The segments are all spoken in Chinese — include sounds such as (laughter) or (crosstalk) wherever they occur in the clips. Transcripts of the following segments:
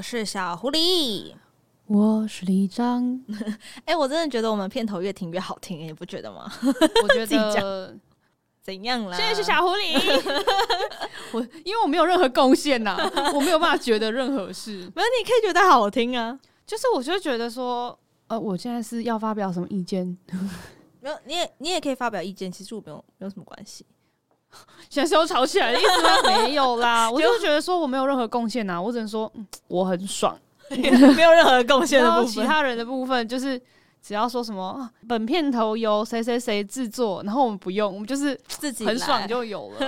我是小狐狸，我是李章。(laughs) 哎、欸，我真的觉得我们片头越听越好听，你不觉得吗？我觉得 (laughs) 怎样啦？现在是小狐狸，(laughs) 我因为我没有任何贡献呐，我没有办法觉得任何事。没有，你可以觉得好听啊。就是我就觉得说，呃，我现在是要发表什么意见？没有，你也你也可以发表意见。其实我没有没有什么关系。(laughs) 现在是要吵起来的意思吗？(laughs) 没有啦，(laughs) 我就觉得说我没有任何贡献呐，我只能说、嗯、我很爽，没有任何贡献的部分。其他人的部分就是只要说什么本片头由谁谁谁制作，然后我们不用，我们就是自己很爽就有了，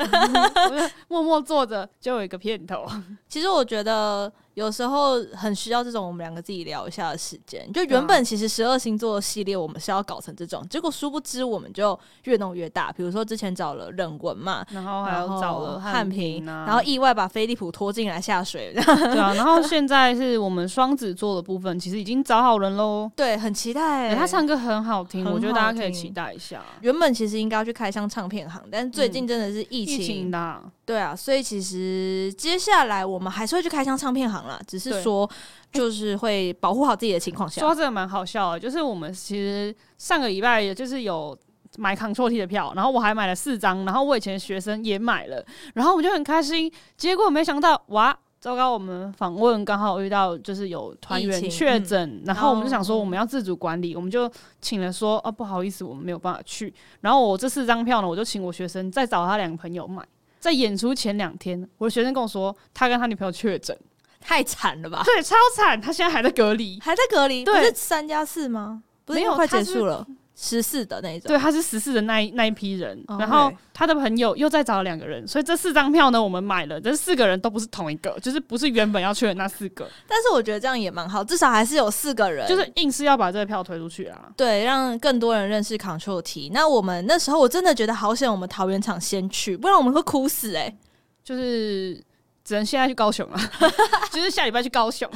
我就默默坐着就有一个片头。其实我觉得。有时候很需要这种我们两个自己聊一下的时间。就原本其实十二星座系列我们是要搞成这种，结果殊不知我们就越弄越大。比如说之前找了冷文嘛，然后还有找了汉平，然后意外把飞利浦拖进来下水。对啊，然后现在是我们双子座的部分，其实已经找好人喽。(laughs) 对，很期待、欸。他唱歌很好听，我觉得大家可以期待一下。原本其实应该要去开箱唱片行，但是最近真的是疫情，疫情的。对啊，所以其实接下来我们还是会去开箱唱片行啦，只是说就是会保护好自己的情况下。说这个蛮好笑的，就是我们其实上个礼拜也就是有买 Control T 的票，然后我还买了四张，然后我以前的学生也买了，然后我就很开心。结果没想到，哇，糟糕！我们访问刚好遇到就是有团员确诊，嗯，然后我们就想说我们要自主管理，我们就请了说啊，不好意思，我们没有办法去。然后我这四张票呢，我就请我学生再找他两个朋友买。在演出前两天，我的学生跟我说，他跟他女朋友确诊，太惨了吧？对，超惨，他现在还在隔离，还在隔离。对，不是三加四吗？不是，没有，快结束了。十四的那一种，对，他是十四的那一那一批人，oh, 然后他的朋友又再找了两个人，所以这四张票呢，我们买了，这四个人都不是同一个，就是不是原本要去的那四个。但是我觉得这样也蛮好，至少还是有四个人，就是硬是要把这个票推出去啊。对，让更多人认识 Control T。那我们那时候我真的觉得好险，我们桃园场先去，不然我们会哭死哎、欸。就是。只能现在去高雄了，(laughs) 就是下礼拜去高雄，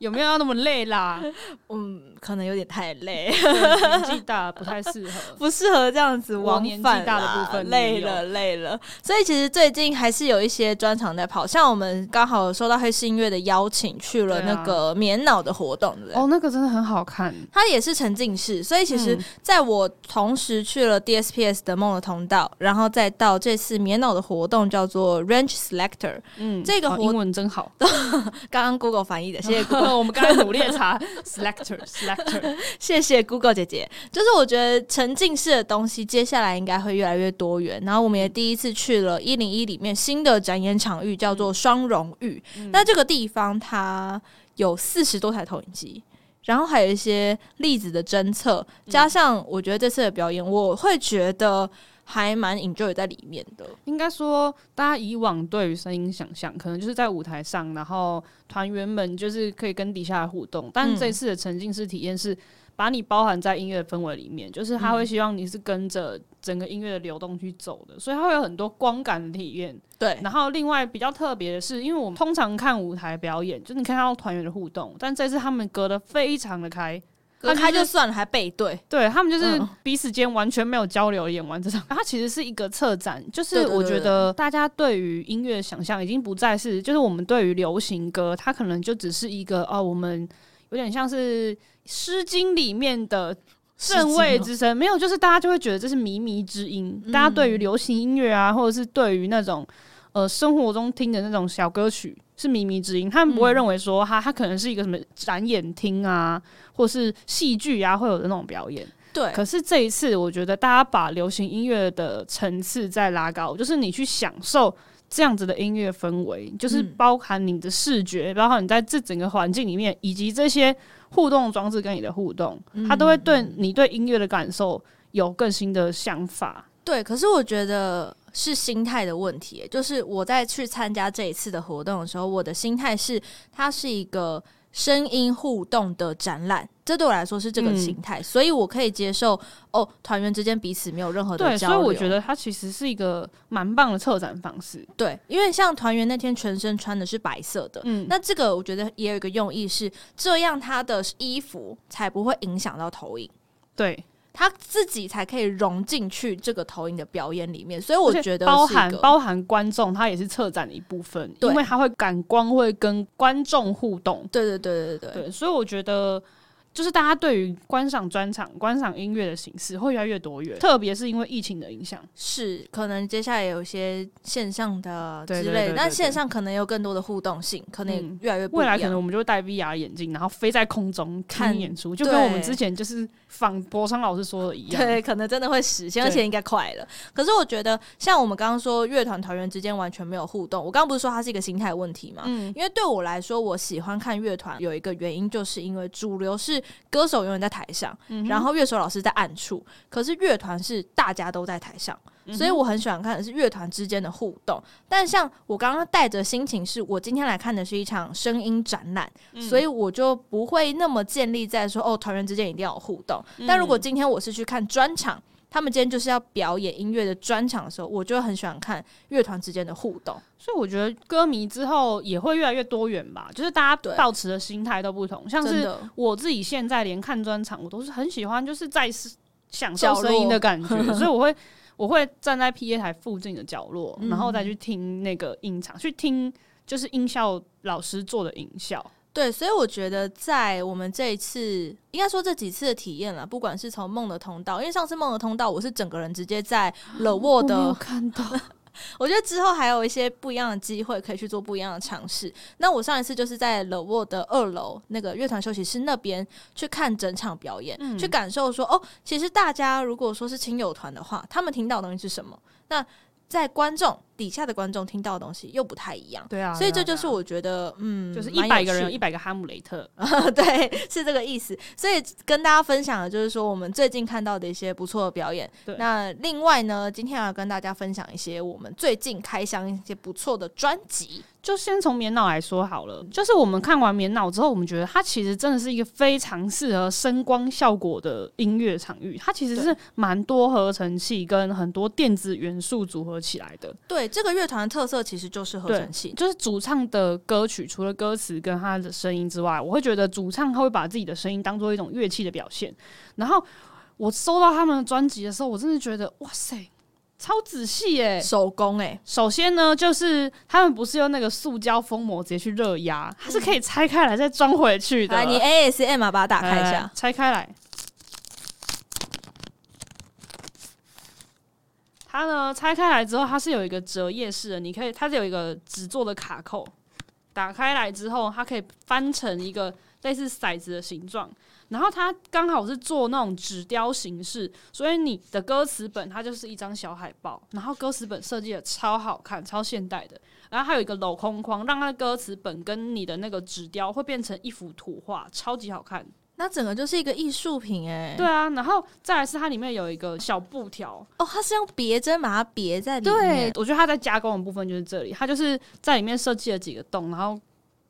有没有要那么累啦？嗯，可能有点太累，年纪大不太适合，(laughs) 不适合这样子往返。年纪大的部分累了累了，所以其实最近还是有一些专场在跑，像我们刚好收到黑市音乐的邀请，去了那个棉脑的活动？哦，那个真的很好看，它也是沉浸式，所以其实在我同时去了 DSPS 的梦的通道，然后再到这次棉脑的活动叫做 Range Selector，嗯。这个、哦、英文真好，(laughs) 刚刚 Google 翻译的，谢谢 (laughs) Google。我们刚才努力的查 (laughs) selector selector，谢谢 Google 姐姐。就是我觉得沉浸式的东西，接下来应该会越来越多元。然后我们也第一次去了一零一里面新的展演场域，叫做双荣誉。嗯、那这个地方它有四十多台投影机，然后还有一些粒子的侦测，加上我觉得这次的表演，我会觉得。还蛮 enjoy 在里面的。应该说，大家以往对于声音想象，可能就是在舞台上，然后团员们就是可以跟底下的互动。但这次的沉浸式体验是把你包含在音乐氛围里面，就是他会希望你是跟着整个音乐的流动去走的，所以他会有很多光感的体验。对。然后另外比较特别的是，因为我们通常看舞台表演，就是你看到团员的互动，但这次他们隔得非常的开。他开就算了，还背对，对他们就是彼此间完全没有交流，演完这场。它其实是一个策展，(laughs) 就是我觉得大家对于音乐的想象已经不再是，就是我们对于流行歌，它可能就只是一个哦，我们有点像是《诗经》里面的正位之声，没有，就是大家就会觉得这是靡靡之音。大家对于流行音乐啊，或者是对于那种呃生活中听的那种小歌曲。是靡靡之音，他们不会认为说他他可能是一个什么展演厅啊，或是戏剧啊会有的那种表演。对，可是这一次我觉得大家把流行音乐的层次再拉高，就是你去享受这样子的音乐氛围，就是包含你的视觉，嗯、包含你在这整个环境里面，以及这些互动装置跟你的互动，它都会对你对音乐的感受有更新的想法。对，可是我觉得。是心态的问题，就是我在去参加这一次的活动的时候，我的心态是它是一个声音互动的展览，这对我来说是这个心态，嗯、所以我可以接受哦，团员之间彼此没有任何的交流，所以我觉得它其实是一个蛮棒的策展方式。对，因为像团员那天全身穿的是白色的，嗯，那这个我觉得也有一个用意是这样，他的衣服才不会影响到投影。对。他自己才可以融进去这个投影的表演里面。所以我觉得包含包含观众，他也是策展的一部分，因为他会感光，会跟观众互动。对对对对对对，对，所以我觉得。就是大家对于观赏专场、观赏音乐的形式会越来越多元，特别是因为疫情的影响，是可能接下来有一些线上的之类但线上可能有更多的互动性，可能也越来越。未来可能我们就会戴 VR 眼镜，然后飞在空中看演出，就跟我们之前就是仿博昌老师说的一样。对，可能真的会实现，而且应该快了。可是我觉得，像我们刚刚说乐团团员之间完全没有互动，我刚刚不是说它是一个心态问题嘛？嗯，因为对我来说，我喜欢看乐团有一个原因，就是因为主流是歌手永远在台上，然后乐手老师在暗处，可是乐团是大家都在台上，所以我很喜欢看的是乐团之间的互动。但像我刚刚带着心情，是我今天来看的是一场声音展览，所以我就不会那么建立在说哦，团员之间一定要有互动。但如果今天我是去看专场，他们今天就是要表演音乐的专场的时候，我就很喜欢看乐团之间的互动。所以我觉得歌迷之后也会越来越多元吧，就是大家抱持的心态都不同。像是我自己现在连看专场，我都是很喜欢，就是在享受声音的感觉，(laughs) 所以我会我会站在 PA 台附近的角落，然后再去听那个音场，去听就是音效老师做的音效。对，所以我觉得在我们这一次，应该说这几次的体验了，不管是从梦的通道，因为上次梦的通道，我是整个人直接在 The Wall 的，我看到。(laughs) 我觉得之后还有一些不一样的机会，可以去做不一样的尝试。那我上一次就是在 The Wall 的二楼那个乐团休息室那边去看整场表演，嗯、去感受说，哦，其实大家如果说是亲友团的话，他们听到的东西是什么？那在观众底下的观众听到的东西又不太一样，对啊，所以这就是我觉得，啊、嗯，就是一百个人有一百个哈姆雷特，(laughs) 对，是这个意思。所以跟大家分享的就是说，我们最近看到的一些不错的表演。对，那另外呢，今天要跟大家分享一些我们最近开箱一些不错的专辑。就先从棉袄来说好了，就是我们看完棉袄之后，我们觉得它其实真的是一个非常适合声光效果的音乐场域。它其实是蛮多合成器跟很多电子元素组合起来的。对，这个乐团的特色其实就是合成器，就是主唱的歌曲除了歌词跟他的声音之外，我会觉得主唱他会把自己的声音当做一种乐器的表现。然后我收到他们的专辑的时候，我真的觉得哇塞！超仔细耶，手工哎！首先呢，就是他们不是用那个塑胶封膜直接去热压，它是可以拆开来再装回去的。来，你 ASM 啊，把它打开一下，拆开来。它呢，拆开来之后，它是有一个折页式的，你可以，它是有一个纸做的卡扣，打开来之后，它可以翻成一个类似骰子的形状。然后它刚好是做那种纸雕形式，所以你的歌词本它就是一张小海报，然后歌词本设计的超好看、超现代的，然后还有一个镂空框，让它的歌词本跟你的那个纸雕会变成一幅图画，超级好看。那整个就是一个艺术品哎。对啊，然后再来是它里面有一个小布条哦，它是用别针把它别在里面。对，我觉得它在加工的部分就是这里，它就是在里面设计了几个洞，然后。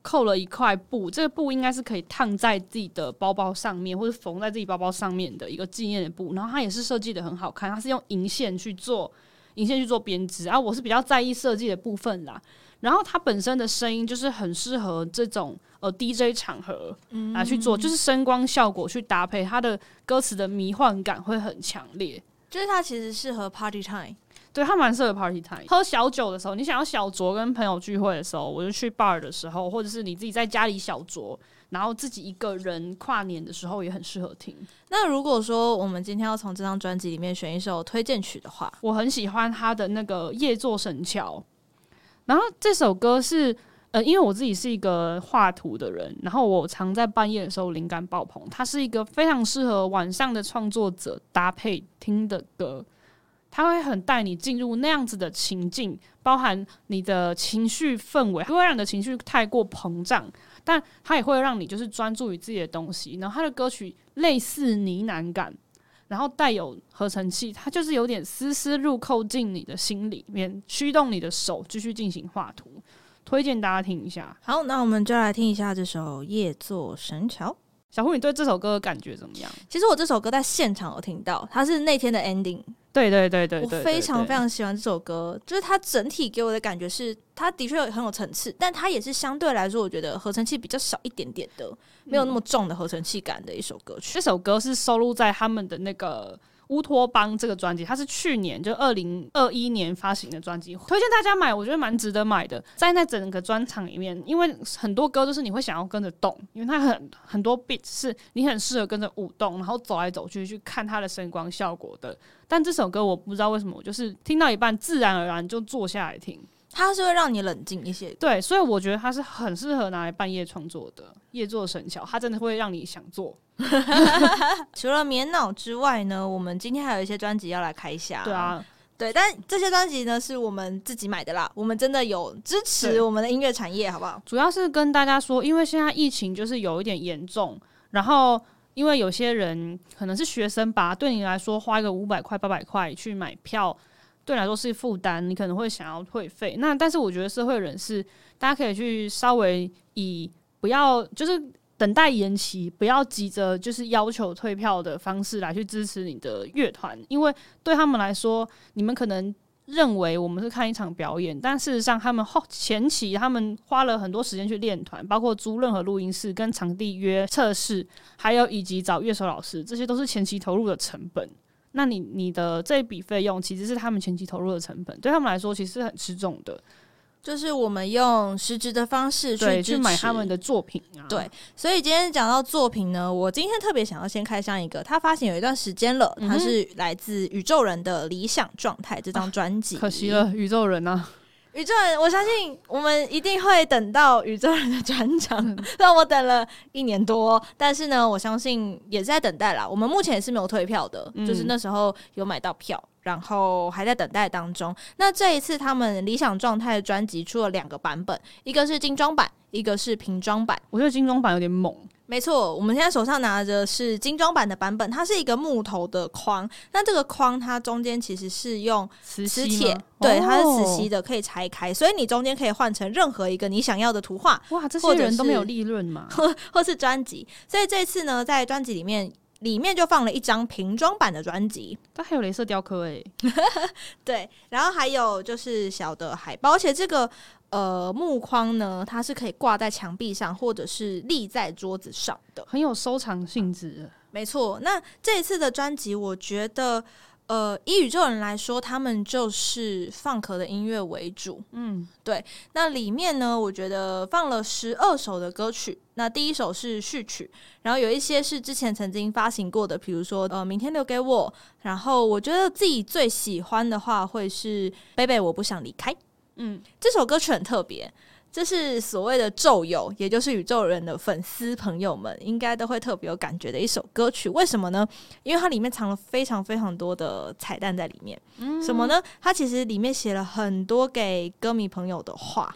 扣了一块布，这个布应该是可以烫在自己的包包上面，或者缝在自己包包上面的一个纪念的布。然后它也是设计的很好看，它是用银线去做银线去做编织。然后我是比较在意设计的部分啦。然后它本身的声音就是很适合这种呃 DJ 场合来去做，就是声光效果去搭配它的歌词的迷幻感会很强烈，就是它其实适合 party time。对，它蛮适合 party time，喝小酒的时候，你想要小酌跟朋友聚会的时候，我就去 bar 的时候，或者是你自己在家里小酌，然后自己一个人跨年的时候也很适合听。那如果说我们今天要从这张专辑里面选一首推荐曲的话，我很喜欢他的那个《夜作神桥》，然后这首歌是呃，因为我自己是一个画图的人，然后我常在半夜的时候灵感爆棚，它是一个非常适合晚上的创作者搭配听的歌。它会很带你进入那样子的情境，包含你的情绪氛围，不会让你的情绪太过膨胀，但它也会让你就是专注于自己的东西。然后它的歌曲类似呢喃感，然后带有合成器，它就是有点丝丝入扣进你的心里面，驱动你的手继续进行画图。推荐大家听一下。好，那我们就来听一下这首《夜作神桥》。小胡，你对这首歌的感觉怎么样？其实我这首歌在现场有听到，它是那天的 ending。对对对对，我非常非常喜欢这首歌，就是它整体给我的感觉是，它的确很有层次，但它也是相对来说，我觉得合成器比较少一点点的，没有那么重的合成器感的一首歌曲。这首歌是收录在他们的那个。乌托邦这个专辑，它是去年就二零二一年发行的专辑，推荐大家买，我觉得蛮值得买的。在那整个专场里面，因为很多歌都是你会想要跟着动，因为它很很多 beat 是你很适合跟着舞动，然后走来走去去看它的声光效果的。但这首歌我不知道为什么，我就是听到一半自然而然就坐下来听。它是会让你冷静一些，对，所以我觉得它是很适合拿来半夜创作的，夜作神巧，它真的会让你想做。(laughs) 除了棉脑之外呢，我们今天还有一些专辑要来开箱。对啊，对，但这些专辑呢是我们自己买的啦，我们真的有支持我们的音乐产业，好不好？主要是跟大家说，因为现在疫情就是有一点严重，然后因为有些人可能是学生吧，对你来说花一个五百块、八百块去买票。对来说是负担，你可能会想要退费。那但是我觉得社会人士，大家可以去稍微以不要就是等待延期，不要急着就是要求退票的方式来去支持你的乐团，因为对他们来说，你们可能认为我们是看一场表演，但事实上他们后前期他们花了很多时间去练团，包括租任何录音室、跟场地约测试，还有以及找乐手老师，这些都是前期投入的成本。那你你的这笔费用其实是他们前期投入的成本，对他们来说其实是很吃重的。就是我们用实质的方式去去买他们的作品啊。对，所以今天讲到作品呢，我今天特别想要先开箱一个，它发行有一段时间了，它是来自宇宙人的理想状态这张专辑。可惜了，宇宙人啊。宇宙人，我相信我们一定会等到宇宙人的专场。(laughs) 虽然我等了一年多，但是呢，我相信也是在等待啦。我们目前也是没有退票的，嗯、就是那时候有买到票，然后还在等待当中。那这一次他们理想状态的专辑出了两个版本，一个是精装版，一个是平装版。我觉得精装版有点猛。没错，我们现在手上拿着是精装版的版本，它是一个木头的框，那这个框它中间其实是用磁铁，对，它是磁吸的，可以拆开，所以你中间可以换成任何一个你想要的图画。哇，这些人都没有利润嘛？(laughs) 或或是专辑，所以这次呢，在专辑里面，里面就放了一张瓶装版的专辑，它还有镭射雕刻诶，(laughs) 对，然后还有就是小的海报，而且这个。呃，木框呢，它是可以挂在墙壁上，或者是立在桌子上的，很有收藏性质。没错，那这一次的专辑，我觉得，呃，以宇宙人来说，他们就是 funk 的音乐为主。嗯，对。那里面呢，我觉得放了十二首的歌曲。那第一首是序曲，然后有一些是之前曾经发行过的，比如说呃，明天留给我。然后我觉得自己最喜欢的话，会是 Baby 我不想离开。嗯，这首歌曲很特别，这是所谓的咒友，也就是宇宙人的粉丝朋友们应该都会特别有感觉的一首歌曲。为什么呢？因为它里面藏了非常非常多的彩蛋在里面。嗯，什么呢？它其实里面写了很多给歌迷朋友的话。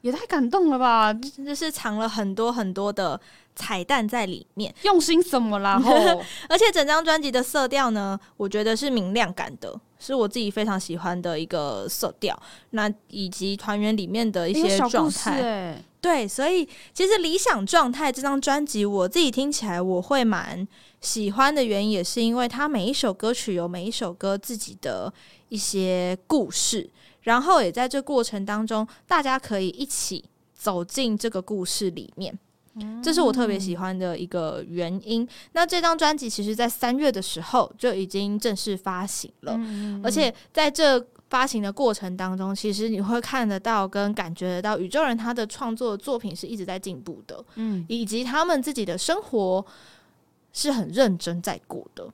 也太感动了吧！就是藏了很多很多的彩蛋在里面，用心什么啦？(laughs) 而且整张专辑的色调呢，我觉得是明亮感的，是我自己非常喜欢的一个色调。那以及团员里面的一些状态，欸、对，所以其实理想状态这张专辑，我自己听起来我会蛮喜欢的原因，也是因为它每一首歌曲有每一首歌自己的一些故事。然后也在这过程当中，大家可以一起走进这个故事里面，这是我特别喜欢的一个原因。那这张专辑其实，在三月的时候就已经正式发行了，而且在这发行的过程当中，其实你会看得到跟感觉得到，宇宙人他的创作作品是一直在进步的，嗯，以及他们自己的生活是很认真在过的。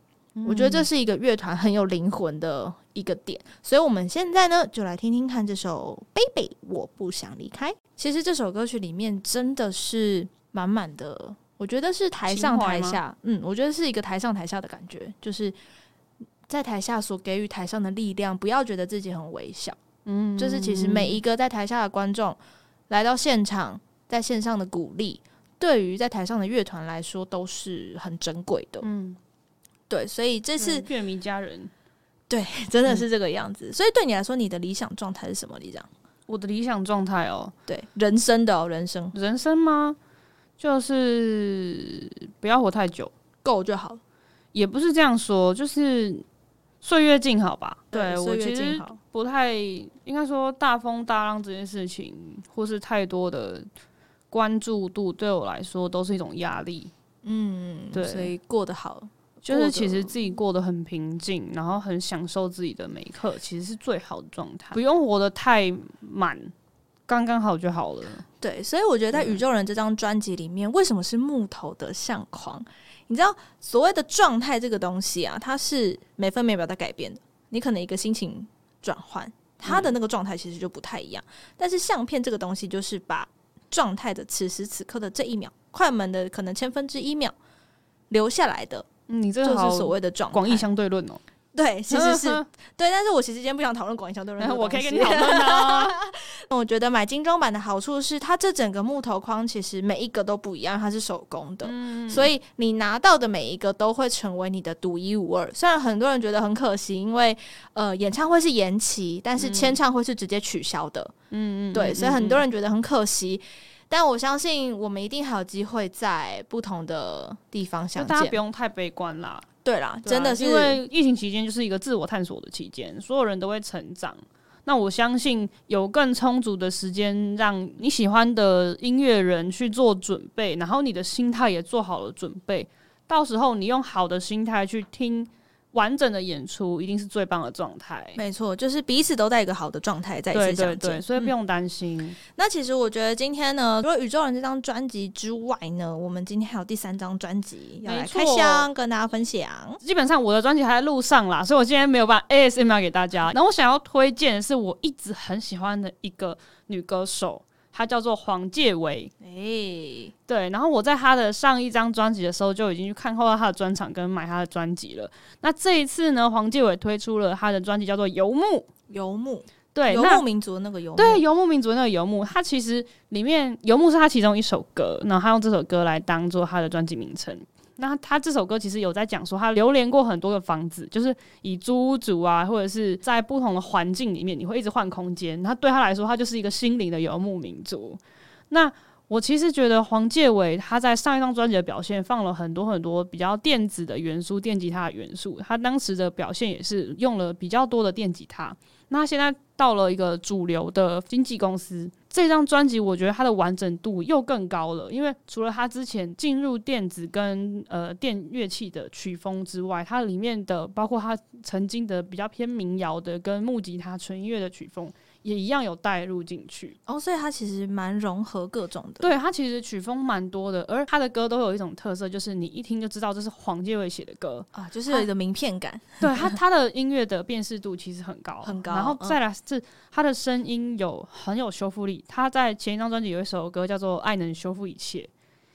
我觉得这是一个乐团很有灵魂的一个点，所以我们现在呢，就来听听看这首《Baby 我不想离开》。其实这首歌曲里面真的是满满的，我觉得是台上台下，嗯，我觉得是一个台上台下的感觉，就是在台下所给予台上的力量，不要觉得自己很微小，嗯，就是其实每一个在台下的观众来到现场，在线上的鼓励，对于在台上的乐团来说都是很珍贵的，嗯。对，所以这次乐迷家人，对，真的是这个样子。嗯、所以对你来说，你的理想状态是什么？李长，我的理想状态哦，对，人生的哦，人生，人生吗？就是不要活太久，够就好。也不是这样说，就是岁月静好吧。对，我其实不太应该说大风大浪这件事情，或是太多的关注度，对我来说都是一种压力。嗯，对，所以过得好，就是其实自己过得很平静，然后很享受自己的每一刻，其实是最好的状态，不用活得太满，刚刚好就好了。对，所以我觉得在《宇宙人》这张专辑里面，为什么是木头的相框？你知道所谓的状态这个东西啊，它是每分每秒在改变的。你可能一个心情转换，它的那个状态其实就不太一样。嗯、但是相片这个东西，就是把状态的此时此刻的这一秒，快门的可能千分之一秒留下来的，嗯、你这就是所谓的状，广义相对论哦。对，其实是对，但是我其实今天不想讨论广义相对论，我可以跟你讨论啊。(laughs) 我觉得买精装版的好处是，它这整个木头框其实每一个都不一样，它是手工的，嗯、所以你拿到的每一个都会成为你的独一无二。虽然很多人觉得很可惜，因为呃演唱会是延期，但是签唱会是直接取消的，嗯嗯，对，所以很多人觉得很可惜。但我相信我们一定还有机会在不同的地方相见，大家不用太悲观啦。对啦，真的是因为疫情期间就是一个自我探索的期间，所有人都会成长。那我相信有更充足的时间，让你喜欢的音乐人去做准备，然后你的心态也做好了准备，到时候你用好的心态去听。完整的演出一定是最棒的状态，没错，就是彼此都在一个好的状态在一起相见，对对对，所以不用担心。嗯。那其实我觉得今天呢，除了《宇宙人》这张专辑之外呢，我们今天还有第三张专辑要来开箱跟大家分享。基本上我的专辑还在路上啦，所以我今天没有办法 ASMR 给大家。然后我想要推荐的是我一直很喜欢的一个女歌手。他叫做黄介伟，哎、欸，对，然后我在他的上一张专辑的时候就已经去看过他的专场跟买他的专辑了。那这一次呢，黄介伟推出了他的专辑叫做《游牧》，游牧，对，游牧民族的那个游牧，对，游牧民族的那个游牧，他其实里面游牧是他其中一首歌，然后他用这首歌来当做他的专辑名称。那他这首歌其实有在讲说，他流连过很多个房子，就是以租屋主啊，或者是在不同的环境里面，你会一直换空间。他对他来说，他就是一个心灵的游牧民族。那我其实觉得黄介伟他在上一张专辑的表现，放了很多很多比较电子的元素，电吉他的元素。他当时的表现也是用了比较多的电吉他。那现在到了一个主流的经纪公司，这张专辑我觉得它的完整度又更高了，因为除了他之前进入电子跟呃电乐器的曲风之外，它里面的包括它曾经的比较偏民谣的跟木吉他纯音乐的曲风。也一样有带入进去哦，所以它其实蛮融合各种的。对，它其实曲风蛮多的，而他的歌都有一种特色，就是你一听就知道这是黄介伟写的歌啊，就是有一个名片感。对他，他的音乐的辨识度其实很高，很高。然后再来是他的声音有很有修复力。他在前一张专辑有一首歌叫做《爱能修复一切》，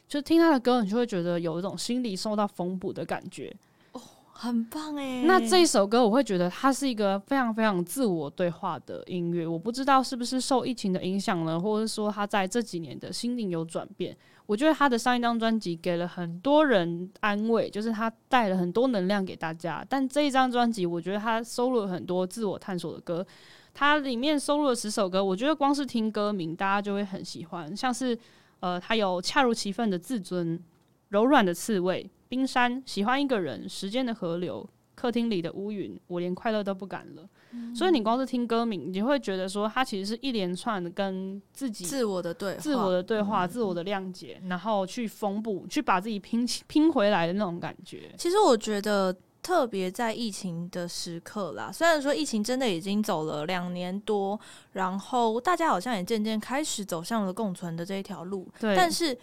就听他的歌，你就会觉得有一种心理受到缝补的感觉。很棒哎！那这一首歌，我会觉得它是一个非常非常自我对话的音乐。我不知道是不是受疫情的影响呢，或者说他在这几年的心灵有转变。我觉得他的上一张专辑给了很多人安慰，就是他带了很多能量给大家。但这一张专辑，我觉得他收录了很多自我探索的歌。它里面收录了十首歌，我觉得光是听歌名，大家就会很喜欢。像是呃，他有恰如其分的自尊，柔软的刺猬。冰山，喜欢一个人，时间的河流，客厅里的乌云，我连快乐都不敢了。嗯、所以你光是听歌名，你会觉得说，它其实是一连串的跟自己自我的对话、自我的对话、嗯、自我的谅解，然后去缝补，去把自己拼拼回来的那种感觉。其实我觉得特别在疫情的时刻啦，虽然说疫情真的已经走了两年多，然后大家好像也渐渐开始走向了共存的这一条路，对，但是。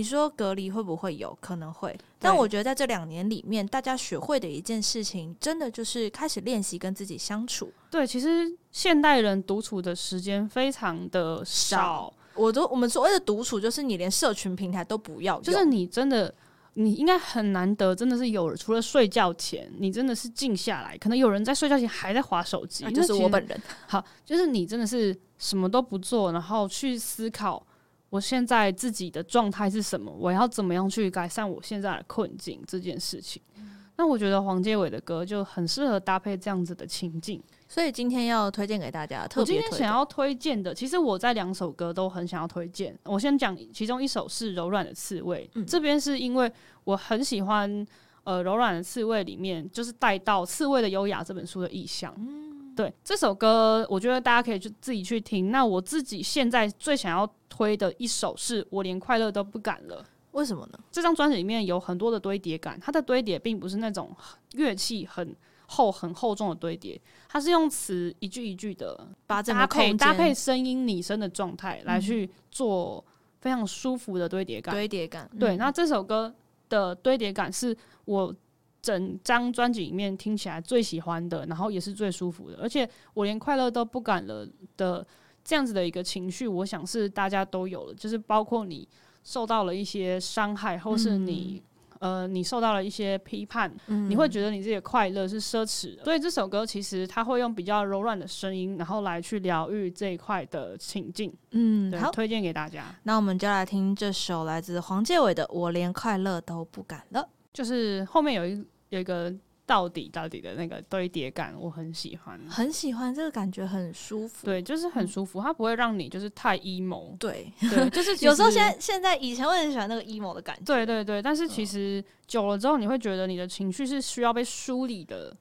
你说隔离会不会有可能会？但我觉得在这两年里面，大家学会的一件事情，真的就是开始练习跟自己相处。对，其实现代人独处的时间非常的少。我都我们所谓的独处，就是你连社群平台都不要，就是你真的，你应该很难得，真的是有除了睡觉前，你真的是静下来。可能有人在睡觉前还在划手机，就是我本人。好，就是你真的是什么都不做，然后去思考。我现在自己的状态是什么？我要怎么样去改善我现在的困境这件事情？嗯、那我觉得黄杰伟的歌就很适合搭配这样子的情境。所以今天要推荐给大家，特别我今天想要推荐的，其实我在两首歌都很想要推荐。我先讲其中一首是《柔软的刺猬》，嗯、这边是因为我很喜欢呃柔软的刺猬里面，就是带到《刺猬的优雅》这本书的意象。嗯，对，这首歌我觉得大家可以去自己去听。那我自己现在最想要推的一首是我连快乐都不敢了。为什么呢？这张专辑里面有很多的堆叠感，它的堆叠并不是那种乐器很厚、很厚重的堆叠，它是用词一句一句的把搭配搭配声音拟声的状态来去做非常舒服的堆叠感。堆叠感，对。那这首歌的堆叠感是我整张专辑里面听起来最喜欢的，然后也是最舒服的。而且我连快乐都不敢了的这样子的一个情绪，我想是大家都有了，就是包括你。受到了一些伤害，或是你、嗯、呃，你受到了一些批判，嗯、你会觉得你自己的快乐是奢侈的。所以这首歌其实它会用比较柔软的声音，然后来去疗愈这一块的情境。嗯，好，推荐给大家。那我们就来听这首来自黄建伟的《我连快乐都不敢了》，就是后面有一有一个。到底到底的那个堆叠感，我很喜欢，很喜欢这个感觉，很舒服。对，就是很舒服，它不会让你就是太 emo。对，对，就是 (laughs) 有时候现在现在以前会很喜欢那个 emo 的感觉。对对对，但是其实久了之后，你会觉得你的情绪是需要被梳理的。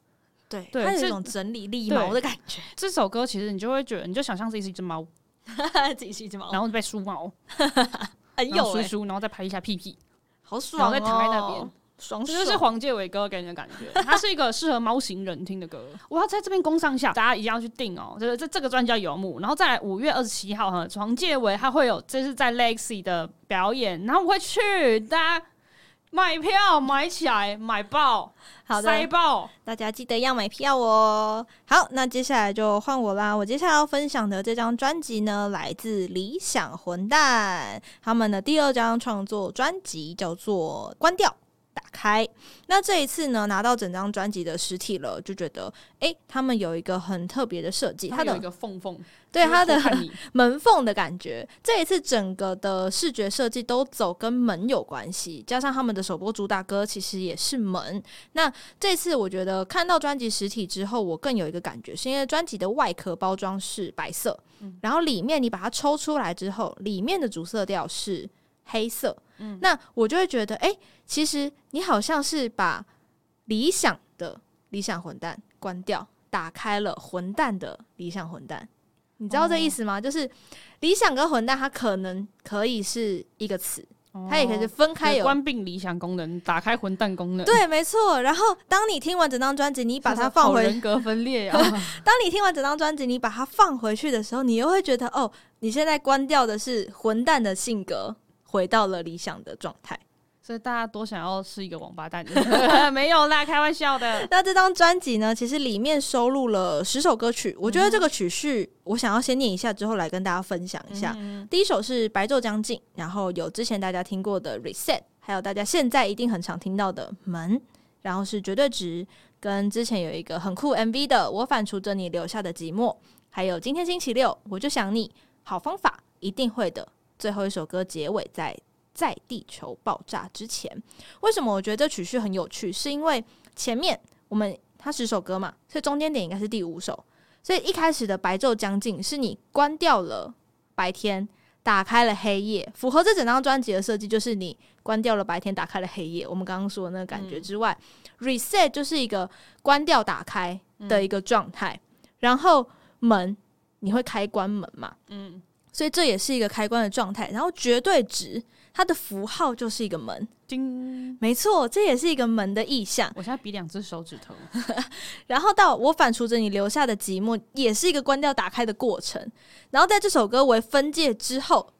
对，对，它有一种整理理毛的感觉。这首歌其实你就会觉得，你就想象自己是一只猫，(laughs) 自己是一只猫，然后被梳毛，(laughs) 很有梳梳，然后再拍一下屁屁，好爽哦，然后再躺在那边。爽爽，这就是黄介伟歌给人的感觉，它是一个适合猫型人听的歌。我要在这边攻上下，大家一定要去订哦。这个这这个专辑叫《游牧》，然后再来五月二十七号哈，黄介伟他会有这是在 Legacy 的表演，然后我会去，大家买票买起来，买爆，好的，塞爆，大家记得要买票哦。好，那接下来就换我啦。我接下来要分享的这张专辑呢，来自理想混蛋，他们的第二张创作专辑叫做《关掉》。开，那这一次呢，拿到整张专辑的实体了，就觉得，哎，他们有一个很特别的设计，它的一个缝缝，对它的 (laughs) 门缝的感觉。这一次整个的视觉设计都走跟门有关系，加上他们的首播主打歌其实也是门。那这次我觉得看到专辑实体之后，我更有一个感觉，是因为专辑的外壳包装是白色，嗯，然后里面你把它抽出来之后，里面的主色调是黑色。嗯，那我就会觉得，哎、欸，其实你好像是把理想的理想混蛋关掉，打开了混蛋的理想混蛋，你知道这意思吗？哦、就是理想跟混蛋，它可能可以是一个词，哦、它也可以是分开有关闭理想功能，打开混蛋功能。对，没错。然后当你听完整张专辑，你把它放回人格分裂啊。(laughs) 当你听完整张专辑，你把它放回去的时候，你又会觉得，哦，你现在关掉的是混蛋的性格。回到了理想的状态，所以大家多想要是一个王八蛋，(laughs) 没有啦，开玩笑的。(laughs) 那这张专辑呢，其实里面收录了十首歌曲，我觉得这个曲序我想要先念一下，之后来跟大家分享一下。嗯、第一首是《白昼将近》，然后有之前大家听过的《Reset》，还有大家现在一定很常听到的《门》，然后是绝对值，跟之前有一个很酷 MV 的《我反刍着你留下的寂寞》，还有今天星期六，我就想你，好方法一定会的。最后一首歌结尾在在地球爆炸之前，为什么我觉得这曲序很有趣？是因为前面我们它十首歌嘛，所以中间点应该是第五首。所以一开始的白昼将近是你关掉了白天，打开了黑夜，符合这整张专辑的设计，就是你关掉了白天，打开了黑夜。我们刚刚说的那个感觉之外，嗯，reset 就是一个关掉打开的一个状态，嗯，然后门你会开关门嘛？嗯。所以这也是一个开关的状态，然后绝对值它的符号就是一个门，叮，没错，这也是一个门的意象。我现在比两只手指头，(laughs) 然后到我反刍着你留下的寂寞，也是一个关掉打开的过程。然后在这首歌为分界之后，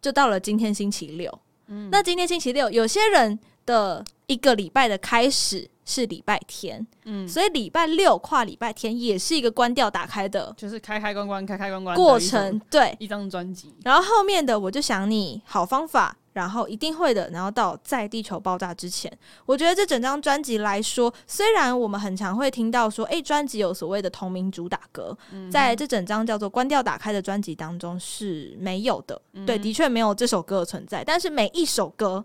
就到了今天星期六。嗯，那今天星期六，有些人的一个礼拜的开始。是礼拜天，嗯，所以礼拜六跨礼拜天也是一个关掉打开的，就是开开关关开开关关过程，对，一张专辑。然后后面的我就想你好方法，然后一定会的，然后到在地球爆炸之前，我觉得这整张专辑来说，虽然我们很常会听到说，诶，专辑有所谓的同名主打歌，嗯、在这整张叫做关掉打开的专辑当中是没有的，嗯、对，的确没有这首歌的存在，但是每一首歌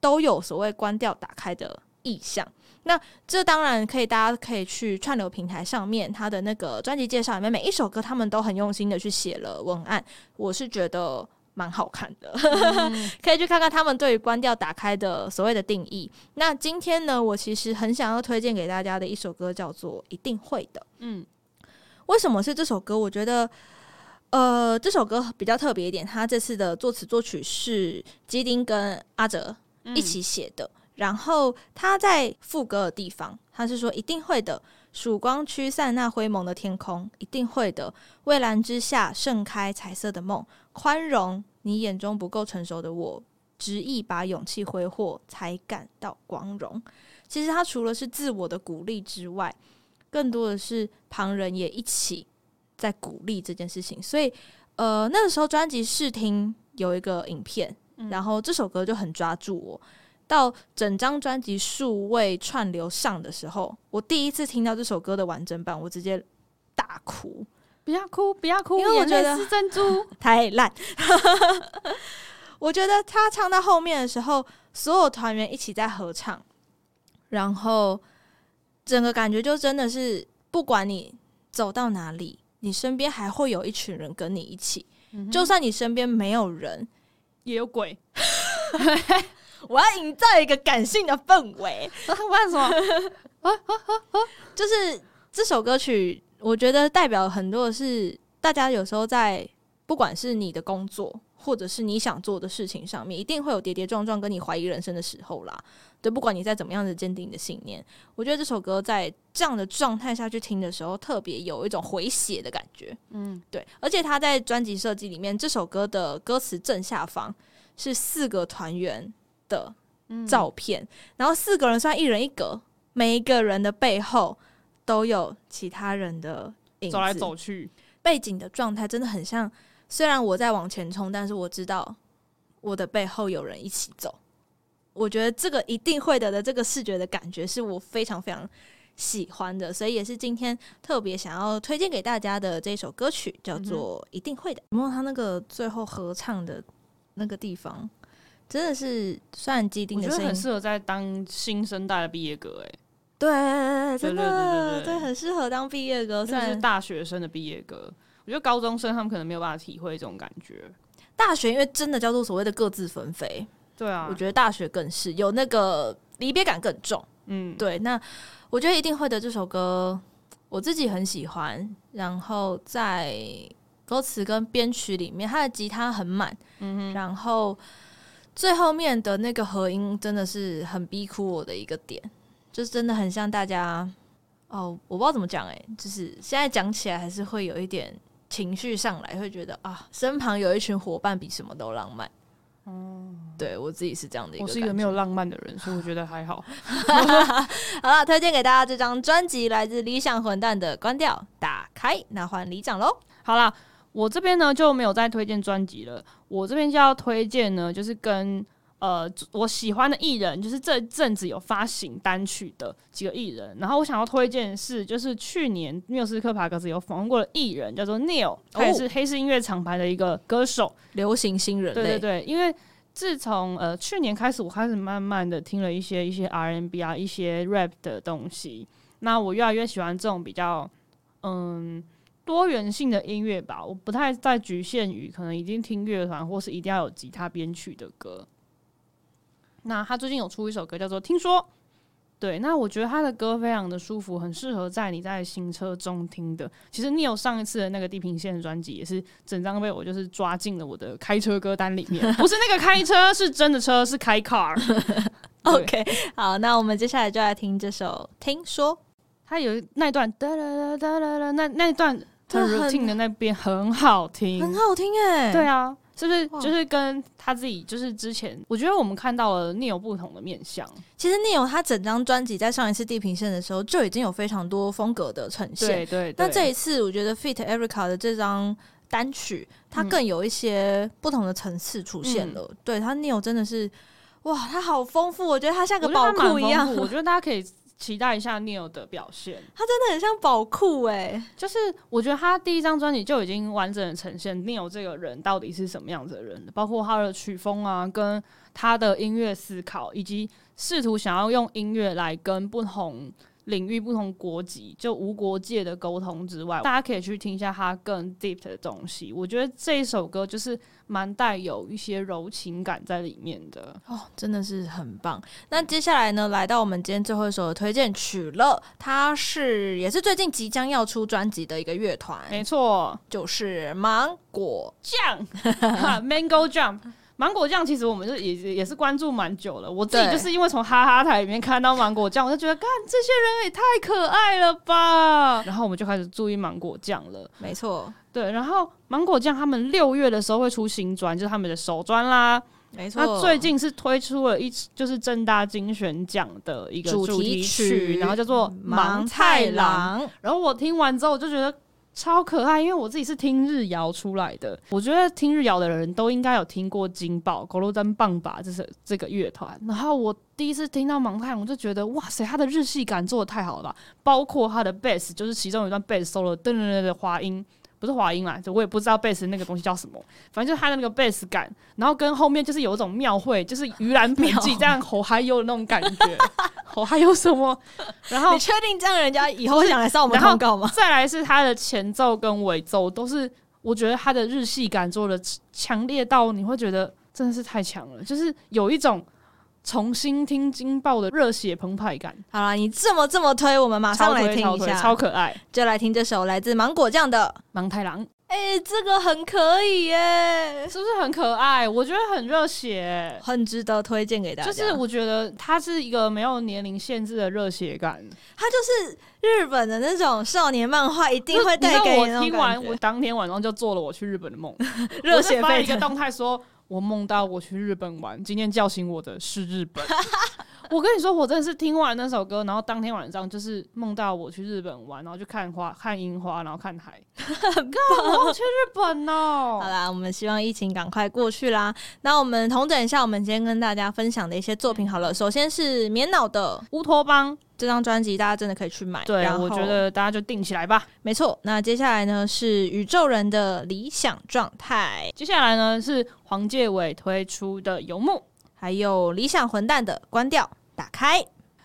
都有所谓关掉打开的意向。那这当然可以，大家可以去串流平台上面，他的那个专辑介绍里面，每一首歌他们都很用心的去写了文案，我是觉得蛮好看的，嗯、(laughs) 可以去看看他们对于关掉打开的所谓的定义。那今天呢，我其实很想要推荐给大家的一首歌叫做《一定会的》。嗯，为什么是这首歌？我觉得，呃，这首歌比较特别一点，他这次的作词作曲是基丁跟阿哲一起写的。然后他在副歌的地方，他是说：“一定会的，曙光驱散那灰蒙的天空，一定会的，蔚蓝之下盛开彩色的梦，宽容。”你眼中不够成熟的我，执意把勇气挥霍，才感到光荣。其实他除了是自我的鼓励之外，更多的是旁人也一起在鼓励这件事情。所以，呃，那个时候专辑试听有一个影片，然后这首歌就很抓住我。到整张专辑数位串流上的时候，我第一次听到这首歌的完整版，我直接大哭。不要哭，不要哭，因为我觉得是珍珠 (laughs) 太烂。我觉得他唱到后面的时候，所有团员一起在合唱，然后整个感觉就真的是，不管你走到哪里，你身边还会有一群人跟你一起。嗯、就算你身边没有人，也有鬼。(laughs) 我要营造一个感性的氛围。(laughs) 为什么？就是这首歌曲。我觉得代表很多的是，大家有时候在不管是你的工作，或者是你想做的事情上面，一定会有跌跌撞撞，跟你怀疑人生的时候啦。对，不管你在怎么样的坚定你的信念，我觉得这首歌在这样的状态下去听的时候，特别有一种回血的感觉。嗯，对。而且他在专辑设计里面，这首歌的歌词正下方是四个团员的照片，嗯、然后四个人算一人一格，每一个人的背后。都有其他人的影子，走来走去，背景的状态真的很像。虽然我在往前冲，但是我知道我的背后有人一起走。我觉得这个一定会的的这个视觉的感觉是我非常非常喜欢的，所以也是今天特别想要推荐给大家的这首歌曲，叫做《一定会的》。然后他那个最后合唱的那个地方，真的是算既定的声音，很适合在当新生代的毕业歌，哎。对，真的对，很适合当毕业歌，算是大学生的毕业歌。我觉得高中生他们可能没有办法体会这种感觉。大学因为真的叫做所谓的各自纷飞，对啊，我觉得大学更是有那个离别感更重。嗯，对。那我觉得一定会的这首歌，我自己很喜欢。然后在歌词跟编曲里面，他的吉他很满，嗯哼，然后最后面的那个和音真的是很逼哭我的一个点。就是真的很像大家哦，我不知道怎么讲哎，就是现在讲起来还是会有一点情绪上来，会觉得啊，身旁有一群伙伴比什么都浪漫。哦、嗯，对我自己是这样的一个，我是一个没有浪漫的人，所以我觉得还好。(laughs) 好了，推荐给大家这张专辑，来自理想混蛋的《关掉打开》，那换李长喽。好了，我这边呢就没有再推荐专辑了，我这边就要推荐呢，就是跟。呃，我喜欢的艺人就是这阵子有发行单曲的几个艺人，然后我想要推荐是，就是去年缪斯克帕格斯有访问过的艺人，叫做 Neil，他也是黑市音乐厂牌的一个歌手，流行新人。对对对，因为自从呃去年开始，我开始慢慢的听了一些一些 R N B 啊，一些 rap 的东西，那我越来越喜欢这种比较嗯多元性的音乐吧，我不太再局限于可能已经听乐团或是一定要有吉他编曲的歌。那他最近有出一首歌叫做《听说》，对，那我觉得他的歌非常的舒服，很适合在你在行车中听的。其实你有上一次的那个地平线专辑，也是整张被我就是抓进了我的开车歌单里面，(laughs) 不是那个开车，是真的车，是开 car。(laughs) OK，好，那我们接下来就来听这首《听说》，他有那段哒啦哒啦哒啦啦，那那段很 routine 的那边很好听，很好听哎，对啊。就是就是跟他自己，就是之前我觉得我们看到了 Neil 不同的面相。其实 Neil 他整张专辑在上一次地平线的时候就已经有非常多风格的呈现。对对。那这一次我觉得 Feat Erica 的这张单曲，它更有一些不同的层次出现了。嗯、对他 Neil 真的是哇，他好丰富，我觉得他像个宝库一样。我觉得大家可以。期待一下 Neil 的表现，他真的很像宝库哎！就是我觉得他第一张专辑就已经完整的呈现 Neil 这个人到底是什么样子的人，包括他的曲风啊，跟他的音乐思考，以及试图想要用音乐来跟不同领域、不同国籍，就无国界的沟通之外，大家可以去听一下他更 deep 的东西。我觉得这一首歌就是蛮带有一些柔情感在里面的哦，真的是很棒。那接下来呢，来到我们今天最后一首的推荐曲了，它是也是最近即将要出专辑的一个乐团，没错，就是芒果酱，(laughs) Mango Jump。芒果酱其实我们就也也是关注蛮久了，我自己就是因为从哈哈台里面看到芒果酱，我就觉得，干这些人也太可爱了吧，然后我们就开始注意芒果酱了。没错，对，然后芒果酱他们六月的时候会出新专，就是他们的首专啦。没错，那最近是推出了一就是正大金选奖的一个主题曲，然后叫做《芒太郎》。然后我听完之后我就觉得。超可爱，因为我自己是听日谣出来的，我觉得听日谣的人都应该有听过金宝、狗肉灯棒吧，这是这个乐团。然后我第一次听到盲探，我就觉得哇塞，他的日系感做的太好了吧，包括他的贝斯，就是其中有一段贝斯 solo 噔噔噔的滑音。不是滑音啦，就我也不知道贝斯那个东西叫什么，反正就是他的那个贝斯感，然后跟后面就是有一种庙会，就是盂兰盆祭这样吼嗨哟的那种感觉，吼嗨悠什么？然后你确定这样人家以后会想来上我们通告吗？再来是它的前奏跟尾奏都是，我觉得它的日系感做的强烈到你会觉得真的是太强了，就是有一种。重新听惊爆的热血澎湃感。好了，你这么这么推，我们马上来听一下，超，超可爱，就来听这首来自芒果酱的《芒太郎》。哎、欸，这个很可以耶，是不是很可爱？我觉得很热血，很值得推荐给大家。就是我觉得它是一个没有年龄限制的热血感，它就是日本的那种少年漫画，一定会带给你。我听完，我当天晚上就做了我去日本的梦，(laughs) 热血被一个动态说。我梦到我去日本玩，今天叫醒我的是日本。(laughs) 我跟你说，我真的是听完那首歌，然后当天晚上就是梦到我去日本玩，然后去看花、看樱花，然后看海。很棒，我要去日本哦！(laughs) 好啦，我们希望疫情赶快过去啦。那我们同整一下，我们今天跟大家分享的一些作品好了。首先是棉脑的乌托邦。这张专辑大家真的可以去买，对，我觉得大家就定起来吧。没错，那接下来呢是宇宙人的理想状态，接下来呢是黄介伟推出的游牧，还有理想混蛋的关掉打开。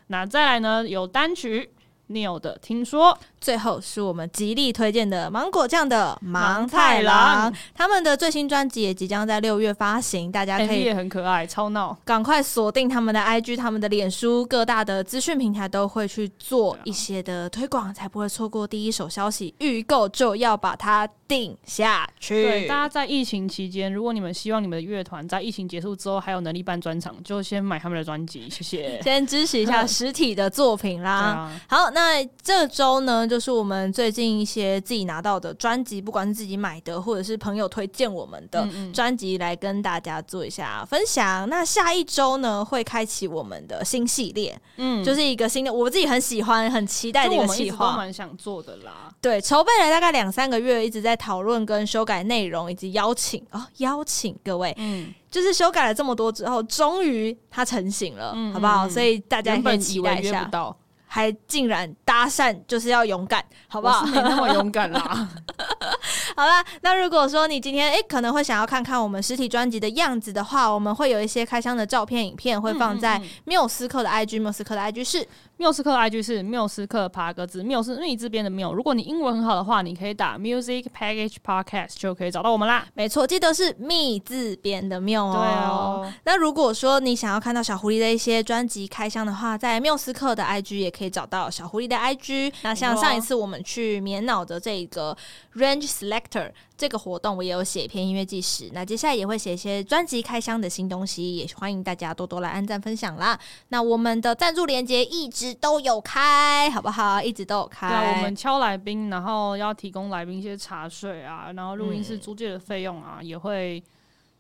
那再来呢有单曲 Neil 的听说。最后是我们极力推荐的芒果酱的芒太郎，他们的最新专辑也即将在六月发行，大家可以也很可爱，超闹，赶快锁定他们的 IG、他们的脸书，各大的资讯平台都会去做一些的推广，才不会错过第一手消息。预购就要把它定下去。对，大家在疫情期间，如果你们希望你们的乐团在疫情结束之后还有能力办专场，就先买他们的专辑，谢谢。先支持一下实体的作品啦。啊、好，那这周呢就。就是我们最近一些自己拿到的专辑，不管是自己买的，或者是朋友推荐我们的专辑，来跟大家做一下分享。那下一周呢，会开启我们的新系列，嗯，就是一个新的，我自己很喜欢、很期待的一个企划，蛮想做的啦。对，筹备了大概两三个月，一直在讨论跟修改内容，以及邀请哦，邀请各位，嗯，就是修改了这么多之后，终于它成型了，好不好？所以大家可以期待一下。还竟然搭讪，就是要勇敢，好不好？没那么勇敢啦。(laughs) 好啦，那如果说你今天诶、欸、可能会想要看看我们实体专辑的样子的话，我们会有一些开箱的照片、影片会放在缪斯克的 IG，缪斯克的 IG 是。缪斯克的 IG 是缪斯克爬格子，缪是密字边的缪。如果你英文很好的话，你可以打 Music Package Podcast 就可以找到我们啦。没错，记得是密字边的缪哦。对哦。那如果说你想要看到小狐狸的一些专辑开箱的话，在缪斯克的 IG 也可以找到小狐狸的 IG。那像上一次我们去棉袄的这个 Range Selector。这个活动我也有写一篇音乐纪实，那接下来也会写一些专辑开箱的新东西，也欢迎大家多多来按赞分享啦。那我们的赞助链接一直都有开，好不好？一直都有开。对，我们敲来宾，然后要提供来宾一些茶水啊，然后录音室租借的费用啊，嗯、也会。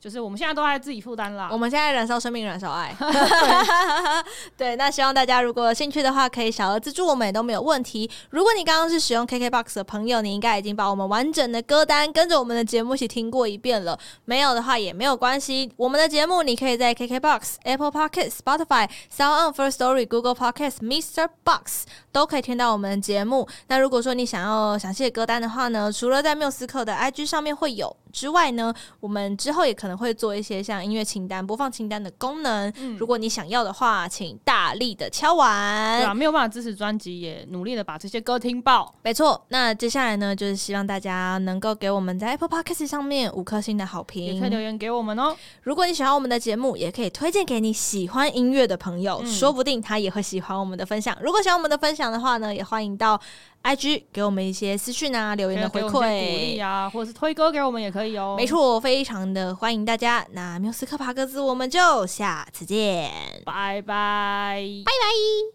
就是我们现在都在自己负担啦。我们现在燃烧生命，燃烧爱。(laughs) 对，那希望大家如果有兴趣的话，可以小额资助我们也都没有问题。如果你刚刚是使用 KKBOX 的朋友，你应该已经把我们完整的歌单跟着我们的节目一起听过一遍了。没有的话也没有关系，我们的节目你可以在 KKBOX、Apple Podcast、Spotify、Sound On、First Story、Google Podcast、Mr. Box 都可以听到我们的节目。那如果说你想要详细的歌单的话呢，除了在缪斯克的 IG 上面会有。之外呢，我们之后也可能会做一些像音乐清单、播放清单的功能。嗯，如果你想要的话，请大力的敲完。对啊，没有办法支持专辑，也努力的把这些歌听爆。没错，那接下来呢，就是希望大家能够给我们在 Apple Podcast 上面五颗星的好评，也可以留言给我们哦。如果你喜欢我们的节目，也可以推荐给你喜欢音乐的朋友，嗯，说不定他也会喜欢我们的分享。如果喜欢我们的分享的话呢，也欢迎到 IG 给我们一些私讯啊、留言的回馈、鼓励啊，或者是推歌给我们也可以哦。没错，非常的欢迎大家。那缪斯克爬格子，我们就下次见，拜拜，拜拜。